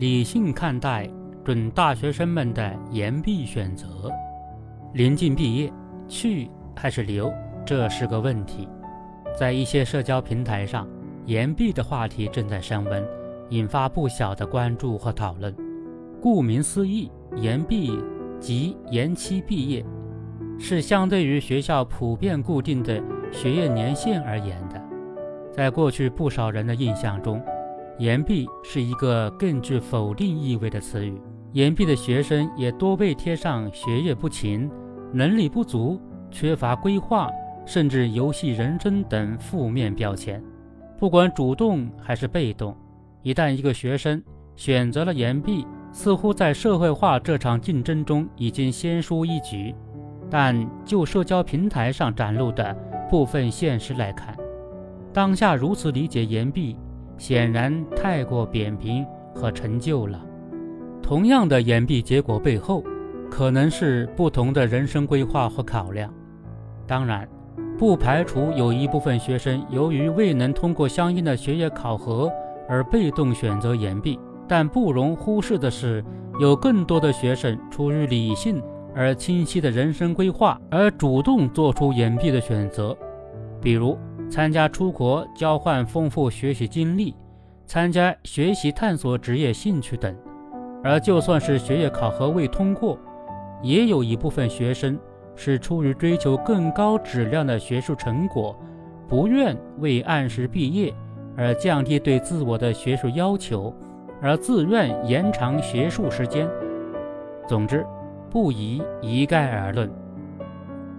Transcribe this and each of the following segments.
理性看待准大学生们的延毕选择。临近毕业，去还是留，这是个问题。在一些社交平台上，延毕的话题正在升温，引发不小的关注和讨论。顾名思义，延毕即延期毕业，是相对于学校普遍固定的学业年限而言的。在过去不少人的印象中，延毕是一个更具否定意味的词语。延毕的学生也多被贴上学业不勤、能力不足、缺乏规划，甚至游戏人生等负面标签。不管主动还是被动，一旦一个学生选择了延毕，似乎在社会化这场竞争中已经先输一局。但就社交平台上展露的部分现实来看，当下如此理解延毕，显然太过扁平和陈旧了。同样的延毕结果背后，可能是不同的人生规划和考量。当然，不排除有一部分学生由于未能通过相应的学业考核而被动选择延毕，但不容忽视的是，有更多的学生出于理性而清晰的人生规划而主动做出延毕的选择，比如参加出国交换，丰富学习经历；参加学习探索职业兴趣等。而就算是学业考核未通过，也有一部分学生是出于追求更高质量的学术成果，不愿为按时毕业而降低对自我的学术要求，而自愿延长学术时间。总之，不宜一概而论。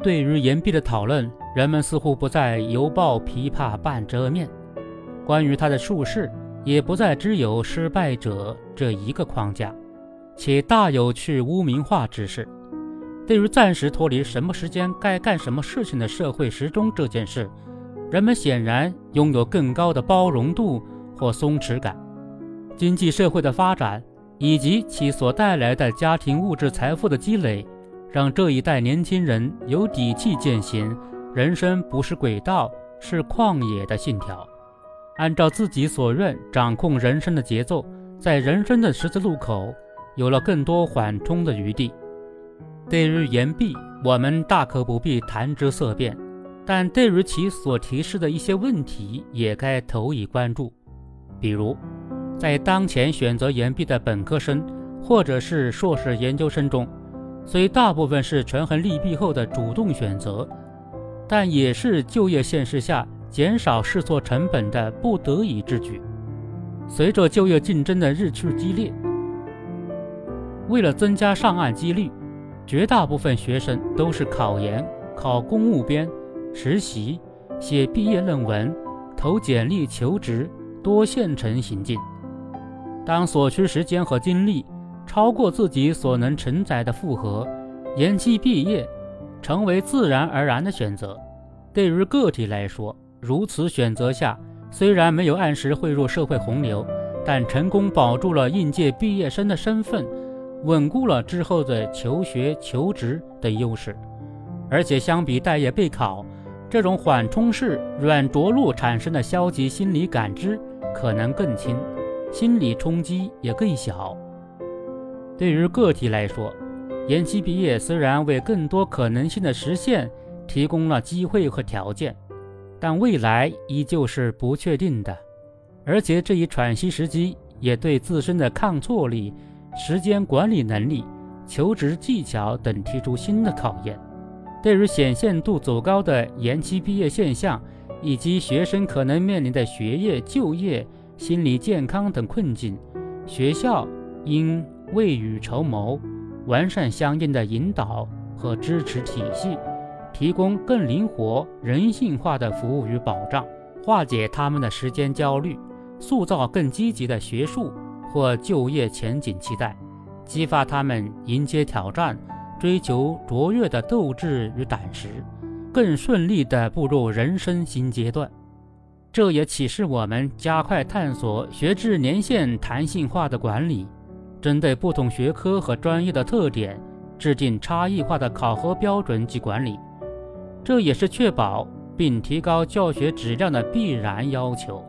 对于延毕的讨论，人们似乎不再犹抱琵琶半遮面。关于他的术士。也不再只有失败者这一个框架，且大有去污名化之势。对于暂时脱离什么时间该干什么事情的社会时钟这件事，人们显然拥有更高的包容度或松弛感。经济社会的发展以及其所带来的家庭物质财富的积累，让这一代年轻人有底气践行“人生不是轨道，是旷野”的信条。按照自己所愿掌控人生的节奏，在人生的十字路口有了更多缓冲的余地。对于言毕，我们大可不必谈之色变，但对于其所提示的一些问题，也该投以关注。比如，在当前选择言毕的本科生或者是硕士研究生中，虽大部分是权衡利弊后的主动选择，但也是就业现实下。减少试错成本的不得已之举。随着就业竞争的日趋激烈，为了增加上岸几率，绝大部分学生都是考研、考公务编、实习、写毕业论文、投简历求职，多线程行进。当所需时间和精力超过自己所能承载的负荷，延期毕业成为自然而然的选择。对于个体来说，如此选择下，虽然没有按时汇入社会洪流，但成功保住了应届毕业生的身份，稳固了之后的求学、求职的优势。而且相比待业备考，这种缓冲式软着陆产生的消极心理感知可能更轻，心理冲击也更小。对于个体来说，延期毕业虽然为更多可能性的实现提供了机会和条件。但未来依旧是不确定的，而且这一喘息时机也对自身的抗挫力、时间管理能力、求职技巧等提出新的考验。对于显现度走高的延期毕业现象，以及学生可能面临的学业、就业、心理健康等困境，学校应未雨绸缪，完善相应的引导和支持体系。提供更灵活、人性化的服务与保障，化解他们的时间焦虑，塑造更积极的学术或就业前景期待，激发他们迎接挑战、追求卓越的斗志与胆识，更顺利地步入人生新阶段。这也启示我们加快探索学制年限弹性化的管理，针对不同学科和专业的特点，制定差异化的考核标准及管理。这也是确保并提高教学质量的必然要求。